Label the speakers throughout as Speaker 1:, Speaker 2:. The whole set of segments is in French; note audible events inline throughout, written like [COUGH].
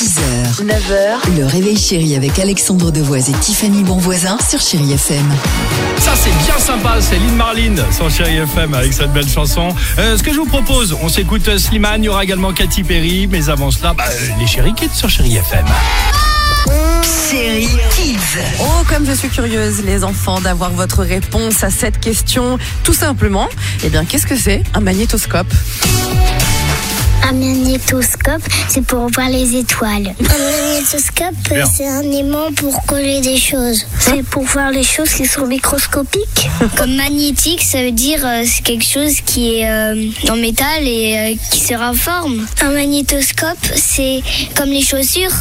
Speaker 1: 6h, 9h, le réveil chéri avec Alexandre Devoise et Tiffany Bonvoisin sur Chérie FM.
Speaker 2: Ça c'est bien sympa, c'est Lynn Marlin sur Chéri FM avec cette belle chanson. Euh, ce que je vous propose, on s'écoute Slimane, il y aura également Katy Perry, mais avant cela, bah, euh, les Chéri Kids sur Chéri FM.
Speaker 1: Chérie Kids.
Speaker 3: Oh, comme je suis curieuse, les enfants, d'avoir votre réponse à cette question. Tout simplement, eh bien, qu'est-ce que c'est un magnétoscope?
Speaker 4: Un magnétoscope, c'est pour voir les étoiles. Un magnétoscope, c'est un aimant pour coller des choses. C'est pour voir les choses qui sont microscopiques. [LAUGHS] Comme magnétique, ça veut dire euh, c'est quelque chose qui est euh, en métal et euh, qui se reforme. Un magnétoscope, c'est comme les chaussures.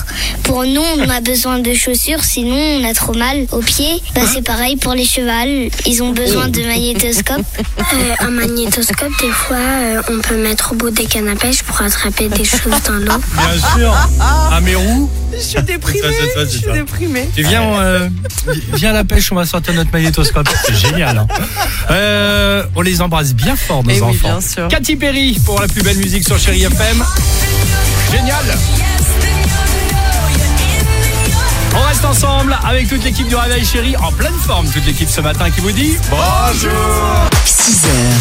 Speaker 4: Pour nous, on a besoin de chaussures, sinon on a trop mal aux pieds. Bah, c'est pareil pour les chevals, ils ont besoin de magnétoscope. [LAUGHS]
Speaker 5: Euh, un magnétoscope, des fois, euh, on peut mettre au bout des cannes à pêche pour attraper des choses dans l'eau.
Speaker 2: Bien sûr, à Mérou,
Speaker 3: Je suis déprimée.
Speaker 2: Ça, ça,
Speaker 3: je suis déprimée.
Speaker 2: tu viens, euh, [LAUGHS] viens à la pêche, on va sortir notre magnétoscope. C'est génial. hein. Euh, on les embrasse bien fort, nos
Speaker 3: Eh oui,
Speaker 2: enfants.
Speaker 3: bien sûr.
Speaker 2: Katy Perry pour la plus belle musique sur Chéri FM. Génial. On reste ensemble avec toute l'équipe du Réveil Chéri en pleine forme. Toute l'équipe ce matin qui vous dit bonjour.
Speaker 1: 6h,